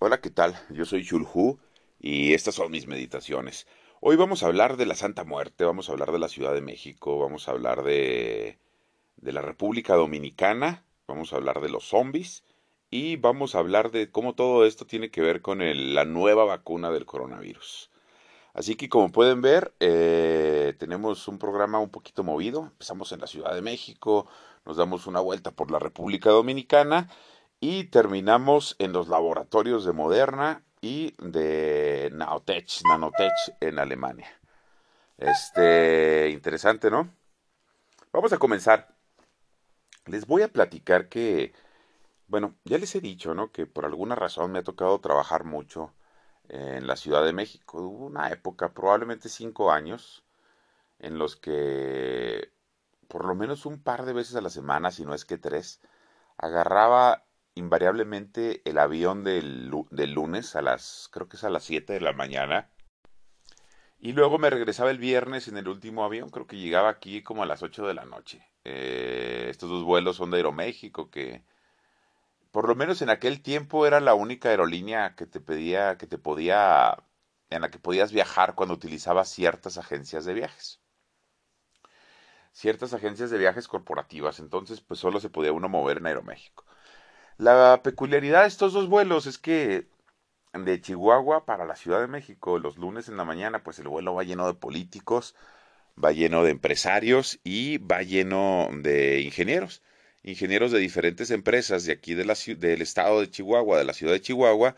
Hola, ¿qué tal? Yo soy Shulhu y estas son mis meditaciones. Hoy vamos a hablar de la Santa Muerte, vamos a hablar de la Ciudad de México, vamos a hablar de, la República Dominicana, vamos a hablar de los zombies y vamos a hablar de cómo todo esto tiene que ver con la nueva vacuna del coronavirus. Así que como pueden ver, eh, tenemos un programa un poquito movido. Empezamos en la Ciudad de México, nos damos una vuelta por la República Dominicana y terminamos en los laboratorios de Moderna y de Naotech, Nanotech en Alemania. Este, interesante, ¿no? Vamos a comenzar. Les voy a platicar que, bueno, ya les he dicho, ¿no? Que por alguna razón me ha tocado trabajar mucho en la Ciudad de México. Hubo una época, probablemente cinco años, en los que por lo menos un par de veces a la semana, si no es que tres, agarraba invariablemente el avión del, del lunes a las, creo que es a las 7 de la mañana, y luego me regresaba el viernes en el último avión, creo que llegaba aquí como a las 8 de la noche. Eh, estos dos vuelos son de Aeroméxico, que por lo menos en aquel tiempo era la única aerolínea que te pedía, que te podía, en la que podías viajar cuando utilizabas ciertas agencias de viajes. Ciertas agencias de viajes corporativas, entonces pues solo se podía uno mover en Aeroméxico. La peculiaridad de estos dos vuelos es que de Chihuahua para la Ciudad de México, los lunes en la mañana, pues el vuelo va lleno de políticos, va lleno de empresarios y va lleno de ingenieros. Ingenieros de diferentes empresas de aquí de la, del estado de Chihuahua, de la ciudad de Chihuahua,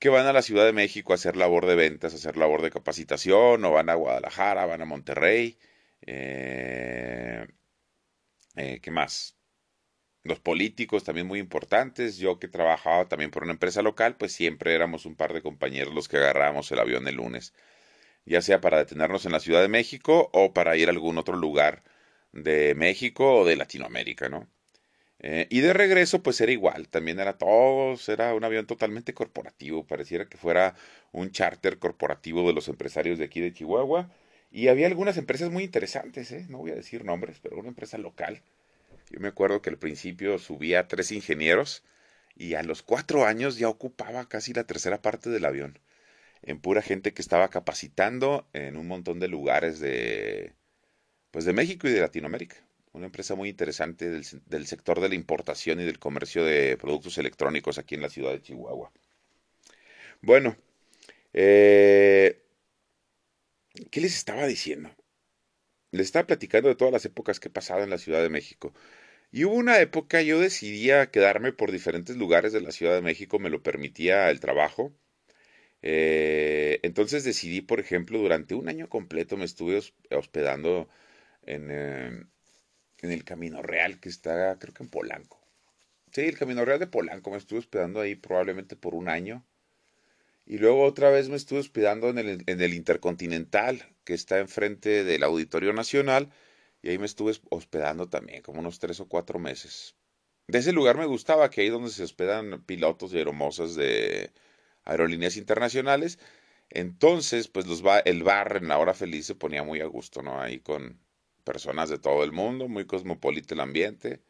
que van a la Ciudad de México a hacer labor de ventas, a hacer labor de capacitación, o van a Guadalajara, van a Monterrey. eh, eh, ¿qué más? Los políticos también muy importantes. Yo que trabajaba también por una empresa local, pues siempre éramos un par de compañeros los que agarrábamos el avión el lunes, ya sea para detenernos en la Ciudad de México o para ir a algún otro lugar de México o de Latinoamérica, ¿no? Eh, y de regreso, pues era igual, también era todos, era un avión totalmente corporativo, pareciera que fuera un charter corporativo de los empresarios de aquí de Chihuahua. Y había algunas empresas muy interesantes, ¿eh? No voy a decir nombres, pero una empresa local yo me acuerdo que al principio subía tres ingenieros y a los cuatro años ya ocupaba casi la tercera parte del avión, en pura gente que estaba capacitando en un montón de lugares de, pues de México y de Latinoamérica. Una empresa muy interesante del, del sector de la importación y del comercio de productos electrónicos aquí en la ciudad de Chihuahua. Bueno, eh, ¿qué les estaba diciendo? Les estaba platicando de todas las épocas que he pasado en la Ciudad de México. Y hubo una época, yo decidía quedarme por diferentes lugares de la Ciudad de México, me lo permitía el trabajo. Eh, entonces decidí, por ejemplo, durante un año completo me estuve hos- hospedando en, eh, en el Camino Real, que está, creo que en Polanco. Sí, el Camino Real de Polanco, me estuve hospedando ahí probablemente por un año. Y luego otra vez me estuve hospedando en el Intercontinental, que está enfrente del Auditorio Nacional, y ahí me estuve hospedando también, como unos tres o cuatro meses. De ese lugar me gustaba, que ahí donde se hospedan pilotos y aeromosas de aerolíneas internacionales. Entonces, pues los ba- el bar en la hora feliz se ponía muy a gusto, ¿no? Ahí con personas de todo el mundo, muy cosmopolita el ambiente.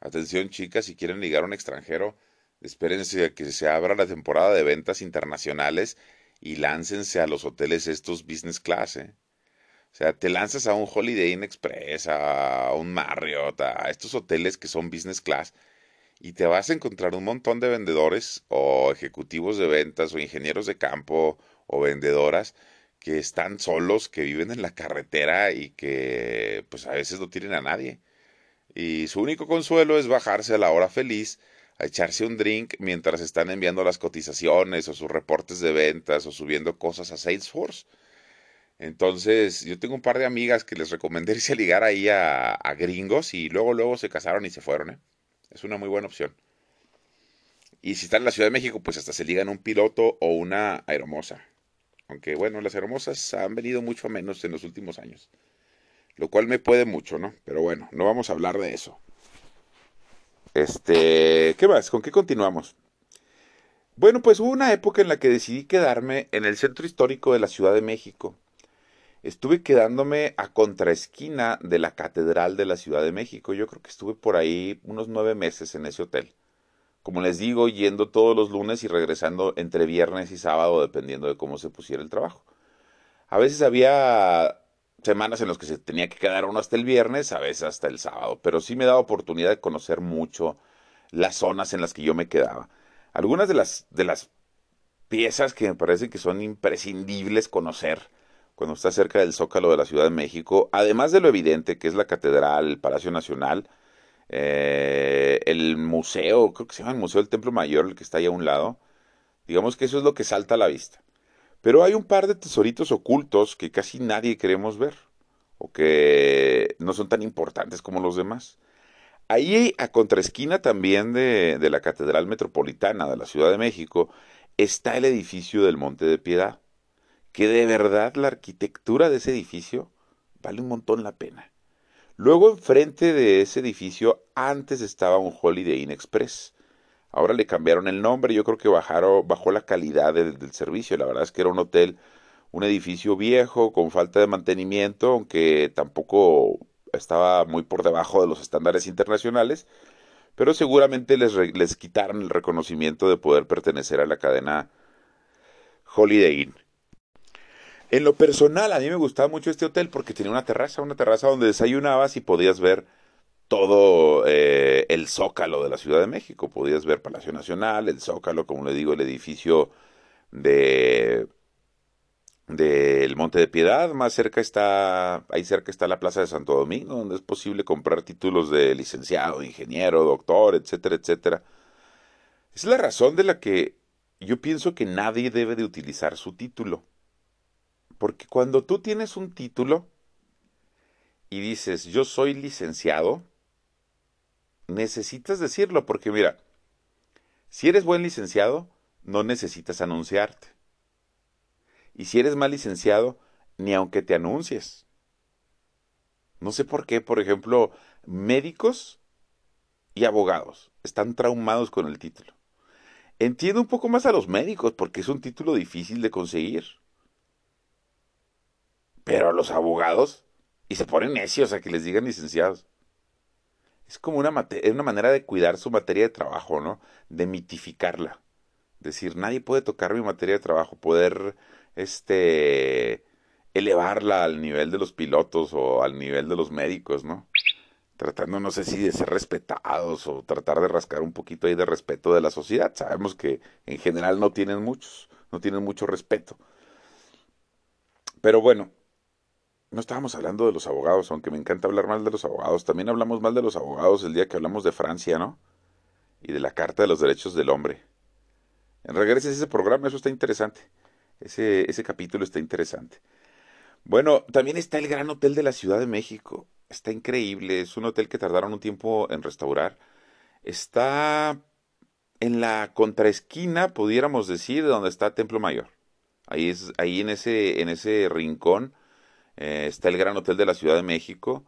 Atención, chicas, si quieren ligar a un extranjero, espérense a que se abra la temporada de ventas internacionales y láncense a los hoteles estos business class, ¿eh? Sea, te lanzas a un Holiday Inn Express, a un Marriott, a estos hoteles que son business class y te vas a encontrar un montón de vendedores o ejecutivos de ventas o ingenieros de campo o vendedoras que están solos, que viven en la carretera y que pues a veces no tienen a nadie. Y su único consuelo es bajarse a la hora feliz, a echarse un drink mientras están enviando las cotizaciones o sus reportes de ventas o subiendo cosas a Salesforce. Entonces, yo tengo un par de amigas que les recomendé irse a ligar ahí a, a gringos y luego, luego se casaron y se fueron, ¿eh? Es una muy buena opción. Y si están en la Ciudad de México, pues hasta se ligan un piloto o una aeromoza. Aunque bueno, las aeromosas han venido mucho a menos en los últimos años. Lo cual me puede mucho, ¿no? Pero bueno, no vamos a hablar de eso. Este, ¿qué más? ¿Con qué continuamos? Bueno, pues hubo una época en la que decidí quedarme en el centro histórico de la Ciudad de México. Estuve quedándome a contraesquina de la Catedral de la Ciudad de México. Yo creo que estuve por ahí unos nueve meses en ese hotel. como les digo, yendo todos los lunes y regresando entre viernes y sábado, dependiendo de cómo se pusiera el trabajo. A veces había semanas en las que se tenía que quedar uno hasta el viernes, a veces hasta el sábado, pero sí me daba oportunidad de conocer mucho las zonas en las que yo me quedaba. Algunas de las, de las piezas que me parecen que son imprescindibles conocer cuando está cerca del Zócalo de la Ciudad de México, además de lo evidente que es la Catedral, el Palacio Nacional, eh, el museo, creo que se llama el Museo del Templo Mayor, el que está ahí a un lado, digamos que eso es lo que salta a la vista. Pero hay un par de tesoritos ocultos que casi nadie queremos ver, o que no son tan importantes como los demás. Ahí a contraesquina también de, de la Catedral Metropolitana de la Ciudad de México está el edificio del Monte de Piedad que de verdad la arquitectura de ese edificio vale un montón la pena. Luego enfrente de ese edificio antes estaba un Holiday Inn Express. Ahora le cambiaron el nombre, yo creo que bajaron, bajó la calidad del, del servicio. La verdad es que era un hotel, un edificio viejo, con falta de mantenimiento, aunque tampoco estaba muy por debajo de los estándares internacionales, pero seguramente les, les quitaron el reconocimiento de poder pertenecer a la cadena Holiday Inn. En lo personal, a mí me gustaba mucho este hotel porque tenía una terraza, una terraza donde desayunabas y podías ver todo eh, el zócalo de la Ciudad de México. Podías ver Palacio Nacional, el zócalo, como le digo, el edificio de del Monte de Piedad, más cerca está, ahí cerca está la Plaza de Santo Domingo, donde es posible comprar títulos de licenciado, ingeniero, doctor, etcétera, etcétera. Es la razón de la que yo pienso que nadie debe de utilizar su título. Porque cuando tú tienes un título y dices, yo soy licenciado, necesitas decirlo, porque mira, si eres buen licenciado, no necesitas anunciarte. Y si eres mal licenciado, ni aunque te anuncies. No sé por qué, por ejemplo, médicos y abogados están traumados con el título. Entiendo un poco más a los médicos porque es un título difícil de conseguir. Pero los abogados, y se ponen necios a que les digan licenciados. Es como una, una manera de cuidar su materia de trabajo, ¿no? De mitificarla. Decir, nadie puede tocar mi materia de trabajo, poder este elevarla al nivel de los pilotos o al nivel de los médicos, ¿no? Tratando, no sé si de ser respetados o tratar de rascar un poquito ahí de respeto de la sociedad. Sabemos que en general no tienen muchos, no tienen mucho respeto. Pero bueno, no estábamos hablando de los abogados, aunque me encanta hablar mal de los abogados. También hablamos mal de los abogados el día que hablamos de Francia, ¿no? Y de la Carta de los Derechos del Hombre. Regreses a ese programa, eso está interesante. Ese, ese capítulo está interesante. Bueno, también está el Gran Hotel de la Ciudad de México. Está increíble. Es un hotel que tardaron un tiempo en restaurar. Está en la contraesquina, pudiéramos decir, de donde está Templo Mayor. Ahí es, ahí en ese, en ese rincón eh, está el Gran Hotel de la Ciudad de México.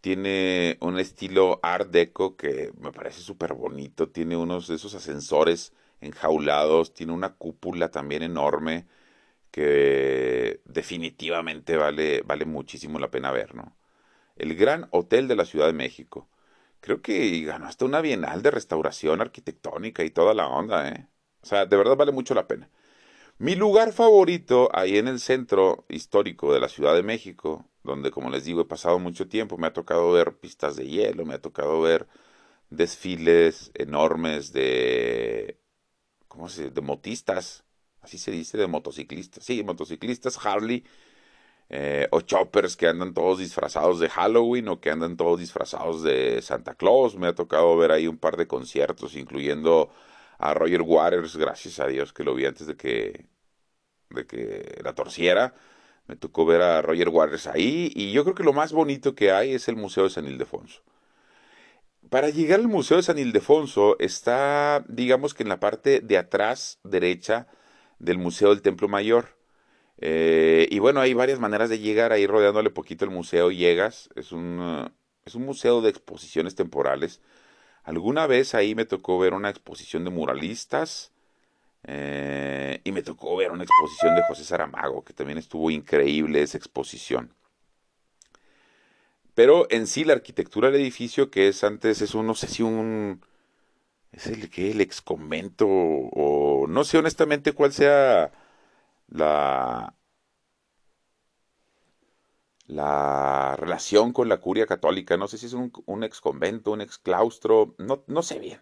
Tiene un estilo art deco que me parece súper bonito. Tiene unos de esos ascensores enjaulados. Tiene una cúpula también enorme que definitivamente vale, vale muchísimo la pena ver, ¿no? El Gran Hotel de la Ciudad de México. Creo que ganó hasta una bienal de restauración arquitectónica y toda la onda, ¿eh? O sea, de verdad vale mucho la pena. Mi lugar favorito, ahí en el centro histórico de la Ciudad de México, donde como les digo he pasado mucho tiempo, me ha tocado ver pistas de hielo, me ha tocado ver desfiles enormes de, ¿cómo se de motistas, así se dice, de motociclistas, sí, motociclistas, Harley, eh, o choppers que andan todos disfrazados de Halloween o que andan todos disfrazados de Santa Claus. Me ha tocado ver ahí un par de conciertos, incluyendo a Roger Waters, gracias a Dios que lo vi antes de que, de que la torciera. Me tocó ver a Roger Waters ahí y yo creo que lo más bonito que hay es el Museo de San Ildefonso. Para llegar al Museo de San Ildefonso está, digamos que en la parte de atrás derecha del Museo del Templo Mayor. Eh, y bueno, hay varias maneras de llegar ahí rodeándole poquito el museo. Llegas, es un, es un museo de exposiciones temporales Alguna vez ahí me tocó ver una exposición de muralistas eh, y me tocó ver una exposición de José Saramago, que también estuvo increíble esa exposición. Pero en sí la arquitectura del edificio, que es antes, es un, no sé si un, es el que el ex convento o no sé honestamente cuál sea la la relación con la curia católica, no sé si es un, ex convento, un ex claustro, no, no sé bien.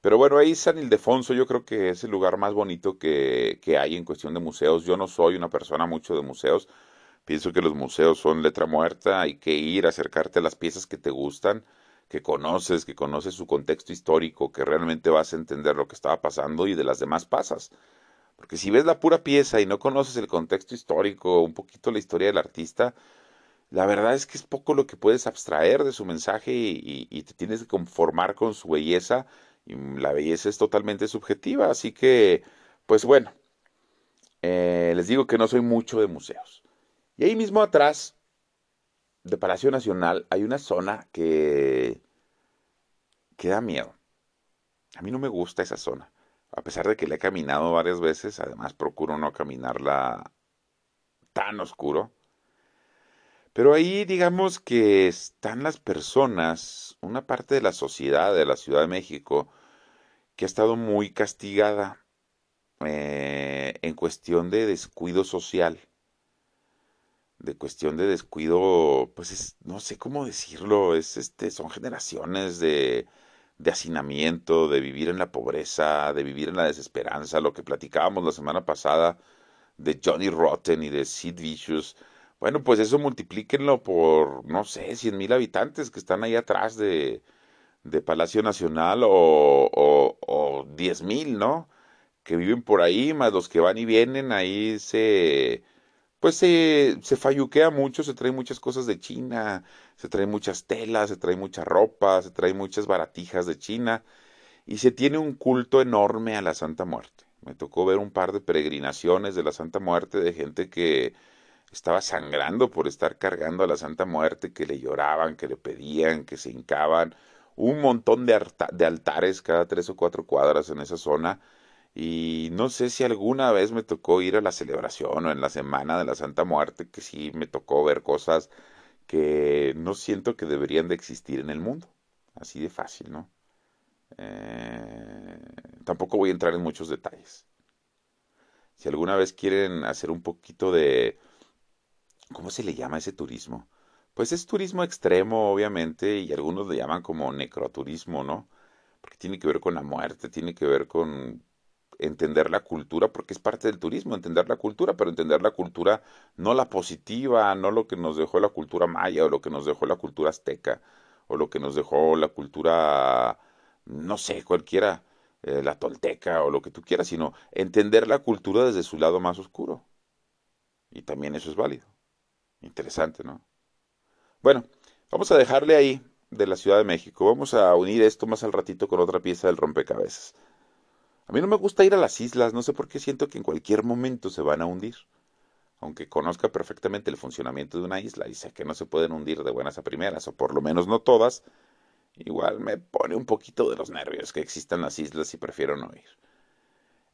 Pero bueno, ahí San Ildefonso yo creo que es el lugar más bonito que, que hay en cuestión de museos. Yo no soy una persona mucho de museos, pienso que los museos son letra muerta, hay que ir, acercarte a las piezas que te gustan que conoces, que conoces su contexto histórico, que realmente vas a entender lo que estaba pasando y de las demás pasas. Porque si ves la pura pieza y no conoces el contexto histórico, un poquito la historia del artista, la verdad es que es poco lo que puedes abstraer de su mensaje y, te tienes que conformar con su belleza. Y la belleza es totalmente subjetiva, así que, pues bueno, eh, les digo que no soy mucho de museos. Y ahí mismo atrás de Palacio Nacional hay una zona que, que da miedo. A mí no me gusta esa zona. A pesar de que la he caminado varias veces, además procuro no caminarla tan oscuro. Pero ahí digamos que están las personas, una parte de la sociedad de la Ciudad de México, que ha estado muy castigada eh, en cuestión de descuido social de cuestión de descuido, pues es, no sé cómo decirlo, es este, son generaciones de, de hacinamiento, de vivir en la pobreza, de vivir en la desesperanza, lo que platicábamos la semana pasada de Johnny Rotten y de Sid Vicious. Bueno, pues eso multiplíquenlo por, no sé, cien mil habitantes que están ahí atrás de, de Palacio Nacional o, o, o diez mil, ¿no? Que viven por ahí, más los que van y vienen, ahí se pues se, se falluquea mucho, se trae muchas cosas de China, se trae muchas telas, se trae mucha ropa, se trae muchas baratijas de China y se tiene un culto enorme a la Santa Muerte. Me tocó ver un par de peregrinaciones de la Santa Muerte de gente que estaba sangrando por estar cargando a la Santa Muerte, que le lloraban, que le pedían, que se hincaban. Un montón de, altares cada tres o cuatro cuadras en esa zona y no sé si alguna vez me tocó ir a la celebración o en la semana de la Santa Muerte, que sí me tocó ver cosas que no siento que deberían de existir en el mundo. Así de fácil, ¿no? Eh, tampoco voy a entrar en muchos detalles. Si alguna vez quieren hacer un poquito de... ¿Cómo se le llama ese turismo? Pues es turismo extremo, obviamente, y algunos le llaman como necroturismo, ¿no? Porque tiene que ver con la muerte, tiene que ver con entender la cultura, porque es parte del turismo, entender la cultura, pero entender la cultura no la positiva, no lo que nos dejó la cultura maya o lo que nos dejó la cultura azteca o lo que nos dejó la cultura, no sé, cualquiera, eh, la tolteca o lo que tú quieras, sino entender la cultura desde su lado más oscuro. Y también eso es válido. Interesante, ¿no? Bueno, vamos a dejarle ahí de la Ciudad de México. Vamos a unir esto más al ratito con otra pieza del rompecabezas. A mí no me gusta ir a las islas, no sé por qué siento que en cualquier momento se van a hundir. Aunque conozca perfectamente el funcionamiento de una isla y sé que no se pueden hundir de buenas a primeras, o por lo menos no todas, igual me pone un poquito de los nervios que existan las islas y prefiero no ir.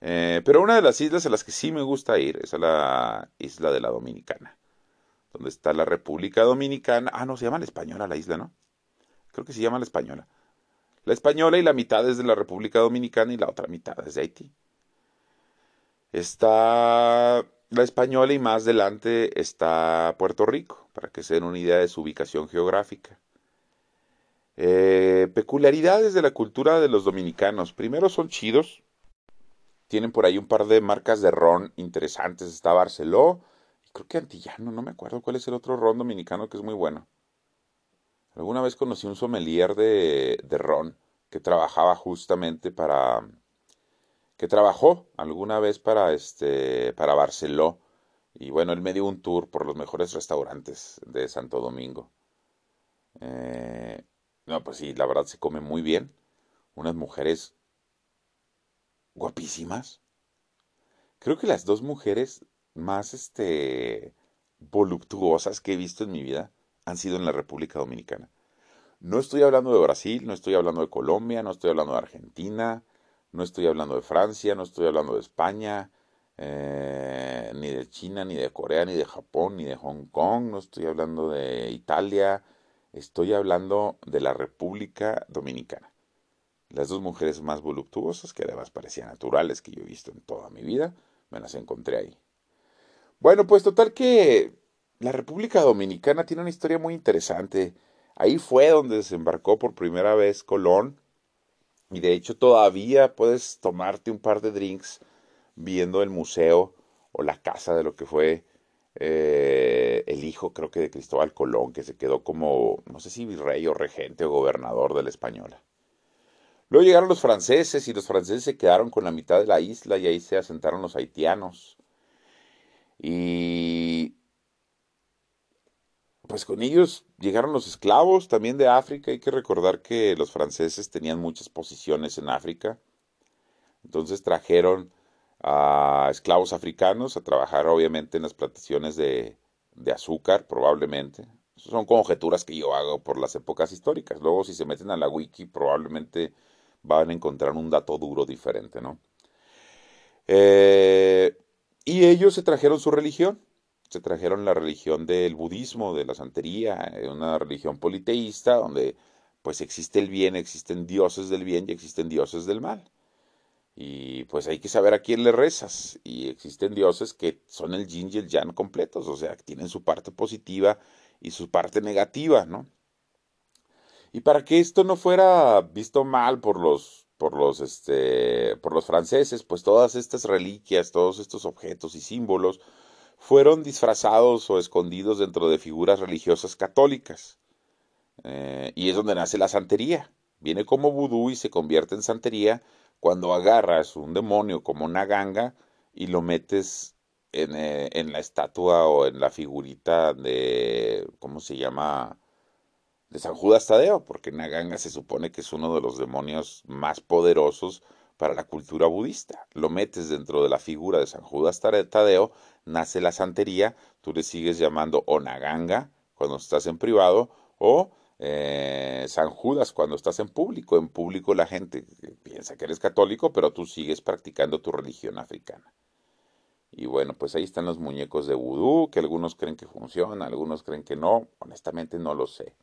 Eh, pero una de las islas a las que sí me gusta ir es a la isla de la Dominicana, donde está la República Dominicana. Ah, no, se llama la Española la isla, ¿no? Creo que se llama la Española la española y la mitad es de la República Dominicana y la otra mitad es de Haití. Está la española y más adelante está Puerto Rico, para que se den una idea de su ubicación geográfica. Eh, peculiaridades de la cultura de los dominicanos. Primero son chidos. Tienen por ahí un par de marcas de ron interesantes. Está Barceló. Creo que Antillano, no me acuerdo cuál es el otro ron dominicano que es muy bueno. Alguna vez conocí un sommelier de, de ron que trabajaba justamente para que trabajó alguna vez para este para Barceló. Y bueno él me dio un tour por los mejores restaurantes de Santo Domingo. Eh, no pues sí la verdad se come muy bien. Unas mujeres guapísimas. Creo que las dos mujeres más este voluptuosas que he visto en mi vida han sido en la República Dominicana. No estoy hablando de Brasil, no estoy hablando de Colombia, no estoy hablando de Argentina, no estoy hablando de Francia, no estoy hablando de España, eh, ni de China, ni de Corea, ni de Japón, ni de Hong Kong, no estoy hablando de Italia, estoy hablando de la República Dominicana. Las dos mujeres más voluptuosas, que además parecían naturales que yo he visto en toda mi vida, me las encontré ahí. Bueno, pues total que la República Dominicana tiene una historia muy interesante. Ahí fue donde desembarcó por primera vez Colón. Y de hecho todavía puedes tomarte un par de drinks viendo el museo o la casa de lo que fue eh, el hijo, creo que de Cristóbal Colón, que se quedó como, no sé si virrey o regente o gobernador de la Española. Luego llegaron los franceses y los franceses se quedaron con la mitad de la isla y ahí se asentaron los haitianos. Y pues con ellos llegaron los esclavos también de África. Hay que recordar que los franceses tenían muchas posiciones en África. Entonces trajeron a esclavos africanos a trabajar obviamente en las plantaciones de, de azúcar, probablemente. son conjeturas que yo hago por las épocas históricas. Luego si se meten a la wiki probablemente van a encontrar un dato duro diferente, ¿no? Eh, y ellos se trajeron su religión, se trajeron la religión del budismo, de la santería, eh, una religión politeísta donde pues existe el bien, existen dioses del bien y existen dioses del mal. Y pues hay que saber a quién le rezas. Y existen dioses que son el yin y el yang completos, o sea, que tienen su parte positiva y su parte negativa, ¿no? Y para que esto no fuera visto mal por los, por los, este, por los franceses, pues todas estas reliquias, todos estos objetos y símbolos fueron disfrazados o escondidos dentro de figuras religiosas católicas. Eh, y es donde nace la santería. Viene como vudú y se convierte en santería cuando agarras un demonio como una ganga y lo metes en, eh, en la estatua o en la figurita de, ¿cómo se llama? De San Judas Tadeo, porque Naganga se supone que es uno de los demonios más poderosos para la cultura budista. Lo metes dentro de la figura de San Judas Tadeo, nace la santería, tú le sigues llamando Onaganga cuando estás en privado o eh, San Judas cuando estás en público. En público la gente piensa que eres católico, pero tú sigues practicando tu religión africana. Y bueno, pues ahí están los muñecos de vudú, que algunos creen que funcionan, algunos creen que no. Honestamente no lo sé.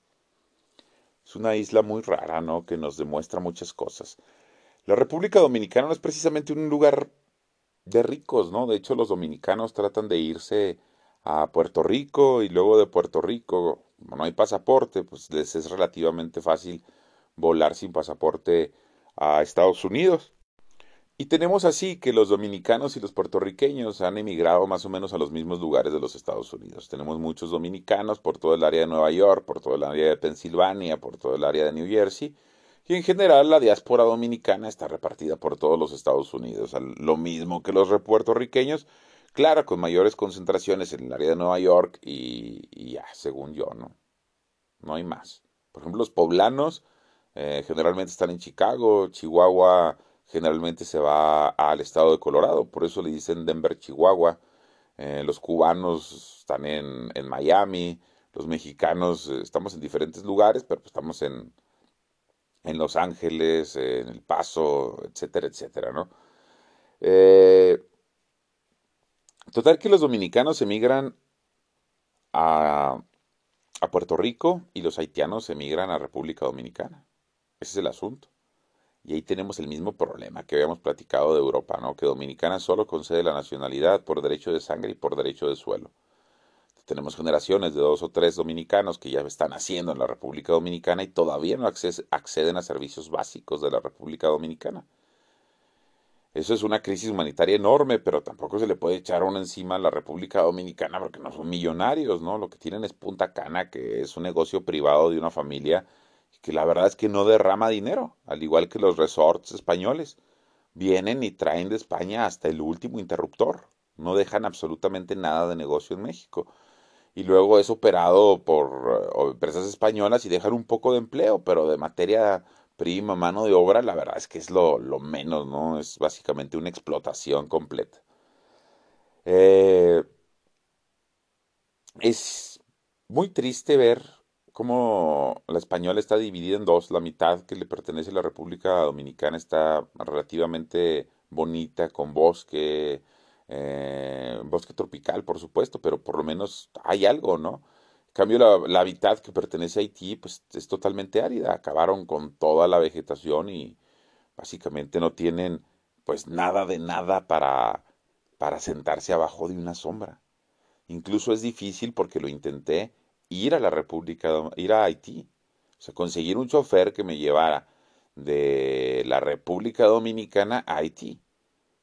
Es una isla muy rara, ¿no? Que nos demuestra muchas cosas. La República Dominicana no es precisamente un lugar de ricos, ¿no? De hecho, los dominicanos tratan de irse a Puerto Rico y luego de Puerto Rico, como no hay pasaporte, pues les es relativamente fácil volar sin pasaporte a Estados Unidos. Y tenemos así que los dominicanos y los puertorriqueños han emigrado más o menos a los mismos lugares de los Estados Unidos. Tenemos muchos dominicanos por todo el área de Nueva York, por todo el área de Pensilvania, por todo el área de New Jersey. Y en general la diáspora dominicana está repartida por todos los Estados Unidos, lo mismo que los puertorriqueños, claro, con mayores concentraciones en el área de Nueva York y, ya, según yo, ¿no? No hay más. Por ejemplo, los poblanos eh, generalmente están en Chicago, Chihuahua, generalmente se va al estado de Colorado, por eso le dicen Denver, Chihuahua. Eh, los cubanos están en, en, Miami, los mexicanos eh, estamos en diferentes lugares, pero pues estamos en, en Los Ángeles, en El Paso, etcétera, etcétera, ¿no? Eh, total que los dominicanos emigran a, a Puerto Rico y los haitianos emigran a República Dominicana. Ese es el asunto. Y ahí tenemos el mismo problema que habíamos platicado de Europa, ¿no? Que Dominicana solo concede la nacionalidad por derecho de sangre y por derecho de suelo. Tenemos generaciones de dos o tres dominicanos que ya están haciendo en la República Dominicana y todavía no acceden a servicios básicos de la República Dominicana. Eso es una crisis humanitaria enorme, pero tampoco se le puede echar uno encima a la República Dominicana porque no son millonarios, ¿no? Lo que tienen es Punta Cana, que es un negocio privado de una familia que la verdad es que no derrama dinero, al igual que los resorts españoles. Vienen y traen de España hasta el último interruptor. No dejan absolutamente nada de negocio en México. Y luego es operado por eh, empresas españolas y dejan un poco de empleo, pero de materia prima, mano de obra, la verdad es que es lo, lo menos, ¿no? Es básicamente una explotación completa. Eh, es muy triste ver como la española está dividida en dos, la mitad que le pertenece a la República Dominicana está relativamente bonita, con bosque, eh, bosque tropical, por supuesto, pero por lo menos hay algo, ¿no? En cambio, la, la, mitad que pertenece a Haití, pues es totalmente árida, acabaron con toda la vegetación y, básicamente no tienen pues nada de nada para, para sentarse abajo de una sombra. Incluso es difícil porque lo intenté ir a la República, ir a Haití. O sea, conseguir un chofer que me llevara de la República Dominicana a Haití.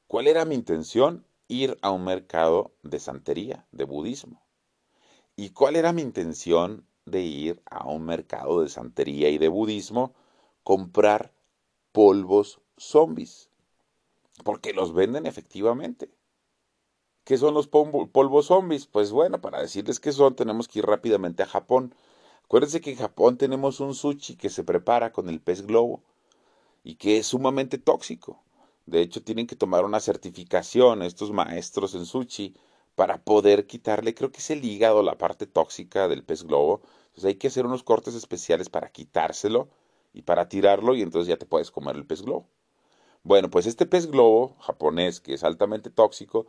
¿Cuál era mi intención? Ir a un mercado de santería, de budismo. ¿Y cuál era mi intención de ir a un mercado de santería y de budismo? Comprar polvos zombies. Porque los venden efectivamente. ¿Qué son los polvos zombies? Pues bueno, para decirles qué son, tenemos que ir rápidamente a Japón. Acuérdense que en Japón tenemos un sushi que se prepara con el pez globo y que es sumamente tóxico. De hecho, tienen que tomar una certificación estos maestros en sushi para poder quitarle, creo que es el hígado, la parte tóxica del pez globo. Entonces hay que hacer unos cortes especiales para quitárselo y para tirarlo y entonces ya te puedes comer el pez globo. Bueno, pues este pez globo japonés, que es altamente tóxico,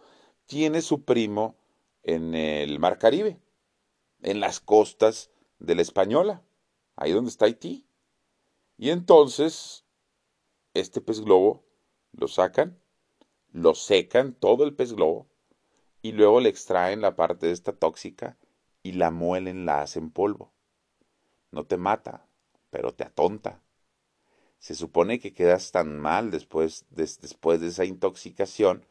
tiene su primo en el Mar Caribe, en las costas de la Española, ahí donde está Haití. Y entonces, este pez globo lo sacan, lo secan, todo el pez globo, y luego le extraen la parte de esta tóxica y la muelen, la hacen polvo. No te mata, pero te atonta. Se supone que quedas tan mal después después de esa intoxicación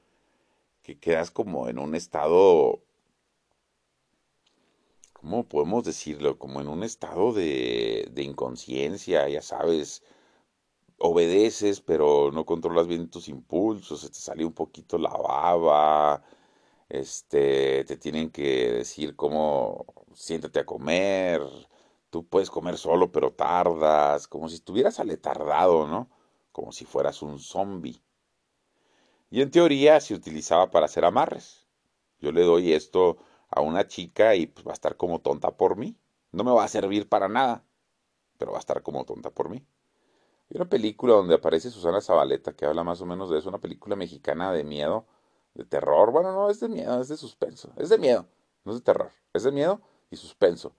que quedas como en un estado, ¿cómo podemos decirlo? Como en un estado de, inconsciencia, ya sabes, obedeces, pero no controlas bien tus impulsos, se te sale un poquito la baba, este, te tienen que decir cómo siéntate a comer, tú puedes comer solo, pero tardas, como si estuvieras aletardado, ¿no? Como si fueras un zombie y en teoría se utilizaba para hacer amarres. Yo le doy esto a una chica y pues va a estar como tonta por mí. No me va a servir para nada, pero va a estar como tonta por mí. Hay una película donde aparece Susana Zabaleta que habla más o menos de eso, una película mexicana de miedo, de terror. Bueno, no es de miedo, es de suspenso. Es de miedo, no es de terror. Es de miedo y suspenso.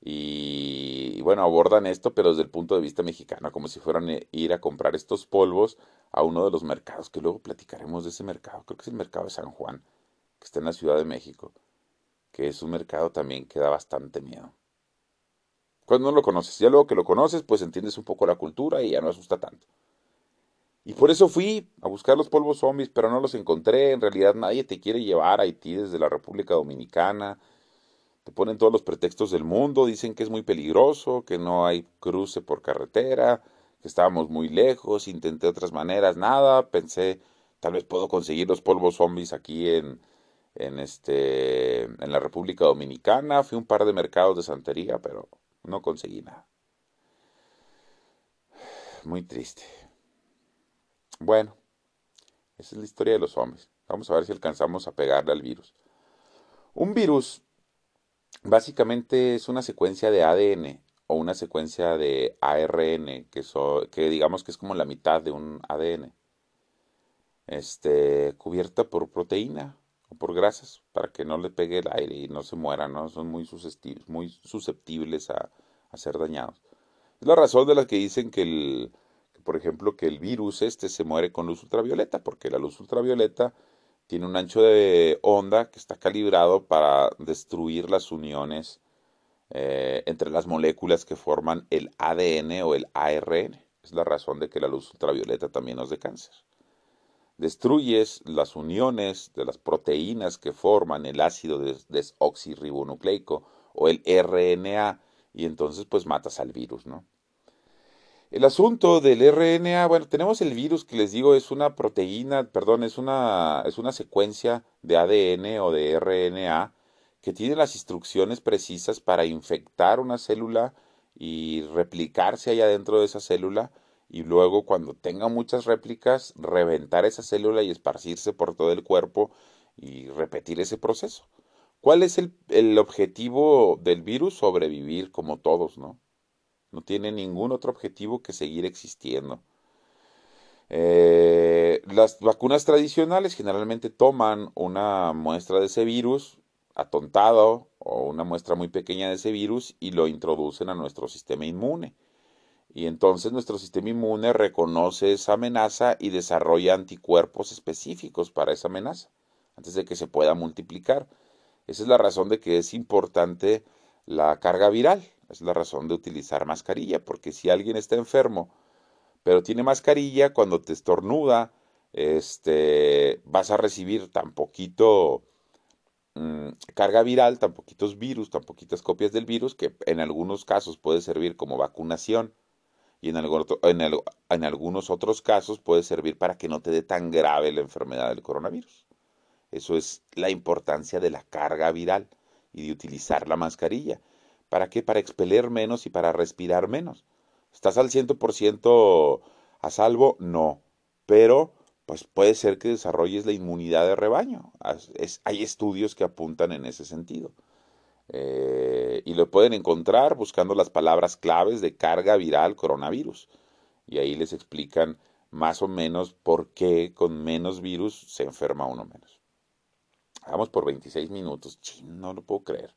Y, bueno, abordan esto, pero desde el punto de vista mexicano, como si fueran a eh, ir a comprar estos polvos a uno de los mercados, que luego platicaremos de ese mercado, creo que es el mercado de San Juan, que está en la Ciudad de México, que es un mercado también que da bastante miedo. Cuando no lo conoces, ya luego que lo conoces, pues entiendes un poco la cultura y ya no asusta tanto. Y por eso fui a buscar los polvos zombies, pero no los encontré. En realidad nadie te quiere llevar a Haití desde la República Dominicana te ponen todos los pretextos del mundo, dicen que es muy peligroso, que no hay cruce por carretera, que estábamos muy lejos, intenté otras maneras, nada, pensé, tal vez puedo conseguir los polvos zombies aquí en, en, este, en la República Dominicana, fui a un par de mercados de santería, pero no conseguí nada. Muy triste. Bueno, esa es la historia de los zombies. Vamos a ver si alcanzamos a pegarle al virus. Un virus básicamente es una secuencia de ADN o una secuencia de ARN, que, digamos que es como la mitad de un ADN, este, cubierta por proteína o por grasas, para que no le pegue el aire y no se muera, ¿no? Son muy susceptibles, a ser dañados. Es la razón de la que dicen que, el, que, por ejemplo, que el virus este se muere con luz ultravioleta, porque la luz ultravioleta tiene un ancho de onda que está calibrado para destruir las uniones eh, entre las moléculas que forman el ADN o el ARN. Es la razón de que la luz ultravioleta también nos dé cáncer. Destruyes las uniones de las proteínas que forman el ácido desoxirribonucleico o el RNA y entonces pues matas al virus, ¿no? El asunto del RNA, bueno, tenemos el virus que les digo es una proteína, perdón, es una, es una secuencia de ADN o de RNA que tiene las instrucciones precisas para infectar una célula y replicarse allá dentro de esa célula y luego cuando tenga muchas réplicas reventar esa célula y esparcirse por todo el cuerpo y repetir ese proceso. ¿Cuál es el, el objetivo del virus? Sobrevivir como todos, ¿no? No tiene ningún otro objetivo que seguir existiendo. Eh, las vacunas tradicionales generalmente toman una muestra de ese virus atontado o una muestra muy pequeña de ese virus y lo introducen a nuestro sistema inmune. Y entonces nuestro sistema inmune reconoce esa amenaza y desarrolla anticuerpos específicos para esa amenaza, antes de que se pueda multiplicar. Esa es la razón de que es importante la carga viral. Es la razón de utilizar mascarilla, porque si alguien está enfermo, pero tiene mascarilla, cuando te estornuda, este, vas a recibir tan poquito mm, carga viral, tan poquitos virus, tan poquitas copias del virus, que en algunos casos puede servir como vacunación y en, en algunos otros casos puede servir para que no te dé tan grave la enfermedad del coronavirus. Eso es la importancia de la carga viral y de utilizar la mascarilla. ¿Para qué? Para expeler menos y para respirar menos. ¿Estás al 100% a salvo? No. Pero pues puede ser que desarrolles la inmunidad de rebaño. hay estudios que apuntan en ese sentido. Eh, y lo pueden encontrar buscando las palabras claves de carga viral coronavirus. Y ahí les explican más o menos por qué con menos virus se enferma uno menos. Vamos por 26 minutos. no lo puedo creer.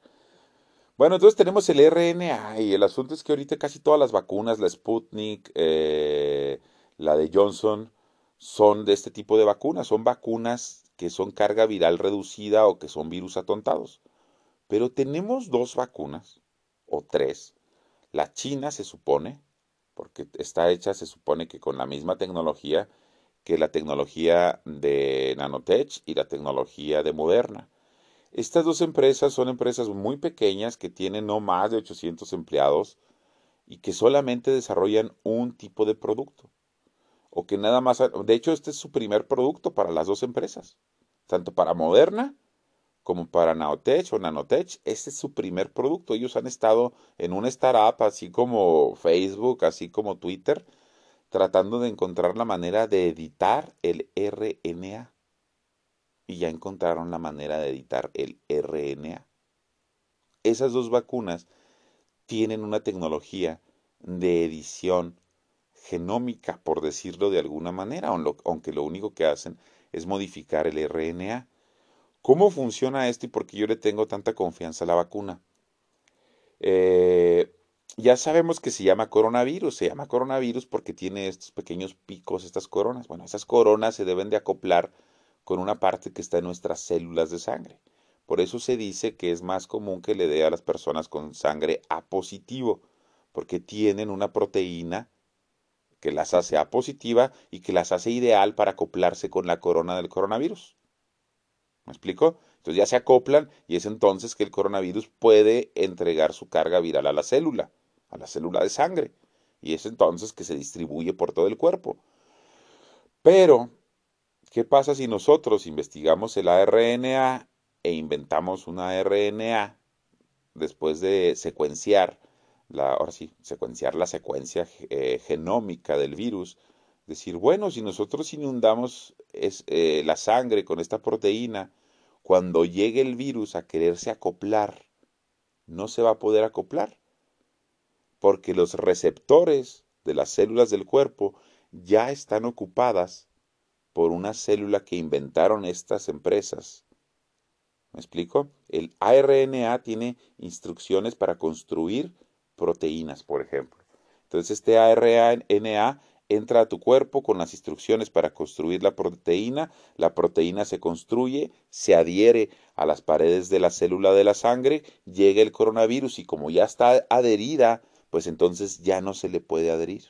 Bueno, entonces tenemos el RNA y el asunto es que ahorita casi todas las vacunas, la Sputnik, eh, la de Johnson, son de este tipo de vacunas, son vacunas que son carga viral reducida o que son virus atontados. Pero tenemos dos vacunas, o tres. La china se supone, porque está hecha, se supone que con la misma tecnología que la tecnología de Nanotech y la tecnología de Moderna. Estas dos empresas son empresas muy pequeñas que tienen no más de 800 empleados y que solamente desarrollan un tipo de producto o que nada más, de hecho este es su primer producto para las dos empresas, tanto para Moderna como para Naotech o Nanotech, este es su primer producto. Ellos han estado en una startup, así como Facebook, así como Twitter, tratando de encontrar la manera de editar el RNA. Y ya encontraron la manera de editar el RNA. Esas dos vacunas tienen una tecnología de edición genómica, por decirlo de alguna manera, aunque lo único que hacen es modificar el RNA. ¿Cómo funciona esto y por qué yo le tengo tanta confianza a la vacuna? Eh, ya sabemos que se llama coronavirus, se llama coronavirus porque tiene estos pequeños picos, estas coronas. Bueno, esas coronas se deben de acoplar con una parte que está en nuestras células de sangre. Por eso se dice que es más común que le dé a las personas con sangre A positivo, porque tienen una proteína que las hace A positiva y que las hace ideal para acoplarse con la corona del coronavirus. ¿Me explico? Entonces ya se acoplan y es entonces que el coronavirus puede entregar su carga viral a la célula, a la célula de sangre. Y es entonces que se distribuye por todo el cuerpo. Pero, ¿qué pasa si nosotros investigamos el ARNA e inventamos una RNA después de secuenciar la, ahora sí, secuenciar la secuencia eh, genómica del virus, decir, bueno, si nosotros inundamos eh, la sangre con esta proteína, cuando llegue el virus a quererse acoplar, no se va a poder acoplar, porque los receptores de las células del cuerpo ya están ocupadas por una célula que inventaron estas empresas. ¿Me explico? El ARNA tiene instrucciones para construir proteínas, por ejemplo. Entonces este ARNA entra a tu cuerpo con las instrucciones para construir la proteína, la proteína se construye, se adhiere a las paredes de la célula de la sangre, llega el coronavirus y como ya está adherida, pues entonces ya no se le puede adherir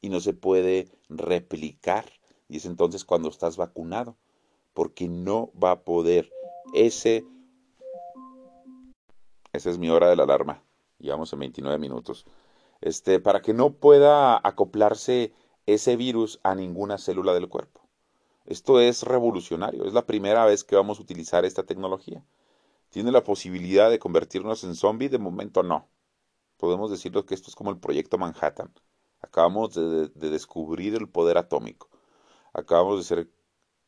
y no se puede replicar. Y es entonces cuando estás vacunado, porque no va a poder ese... Esa es mi hora de la alarma llevamos en 29 minutos, este, para que no pueda acoplarse ese virus a ninguna célula del cuerpo. Esto es revolucionario, es la primera vez que vamos a utilizar esta tecnología. ¿Tiene la posibilidad de convertirnos en zombie? De momento no. Podemos decirlo que esto es como el proyecto Manhattan. Acabamos de descubrir el poder atómico. Acabamos de, ser,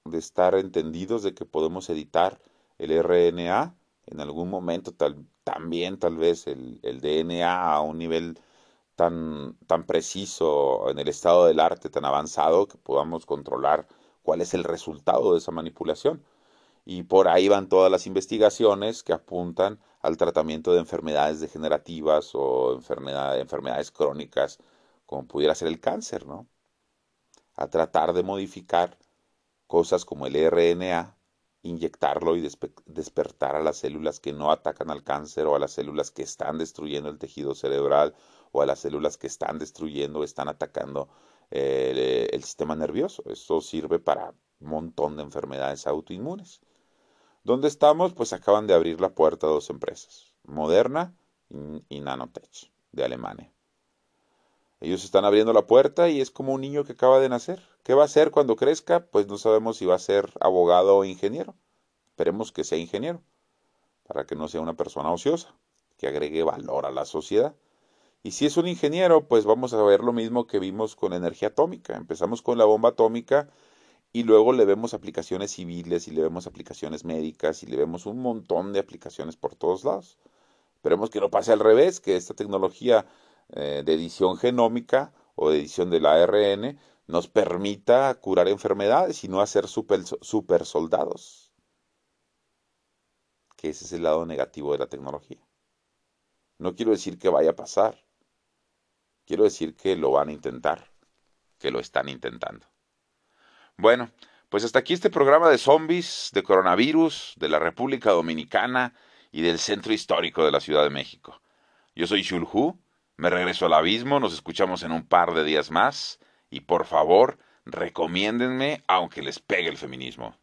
de estar entendidos de que podemos editar el RNA en algún momento, tal, también tal vez el, el DNA a un nivel tan, tan preciso en el estado del arte, tan avanzado, que podamos controlar cuál es el resultado de esa manipulación. Y por ahí van todas las investigaciones que apuntan al tratamiento de enfermedades degenerativas o enfermedades crónicas, como pudiera ser el cáncer, ¿no? A tratar de modificar cosas como el RNA, inyectarlo y despertar a las células que no atacan al cáncer o a las células que están destruyendo el tejido cerebral o a las células que están destruyendo o están atacando eh, el sistema nervioso. Esto sirve para un montón de enfermedades autoinmunes. ¿Dónde estamos? Pues acaban de abrir la puerta dos empresas, Moderna y Nanotech, de Alemania. Ellos están abriendo la puerta y es como un niño que acaba de nacer. ¿Qué va a hacer cuando crezca? Pues no sabemos si va a ser abogado o ingeniero. Esperemos que sea ingeniero, para que no sea una persona ociosa, que agregue valor a la sociedad. Y si es un ingeniero, pues vamos a ver lo mismo que vimos con energía atómica. Empezamos con la bomba atómica y luego le vemos aplicaciones civiles y le vemos aplicaciones médicas y le vemos un montón de aplicaciones por todos lados. Esperemos que no pase al revés, que esta tecnología eh, de edición genómica o de edición del ARN nos permita curar enfermedades y no hacer super, super soldados. Que ese es el lado negativo de la tecnología. No quiero decir que vaya a pasar. Quiero decir que lo van a intentar, que lo están intentando. Bueno, pues hasta aquí este programa de zombies, de coronavirus, de la República Dominicana y del centro histórico de la Ciudad de México. Yo soy Shulhu, me regreso al abismo, nos escuchamos en un par de días más y por favor, recomiéndenme aunque les pegue el feminismo.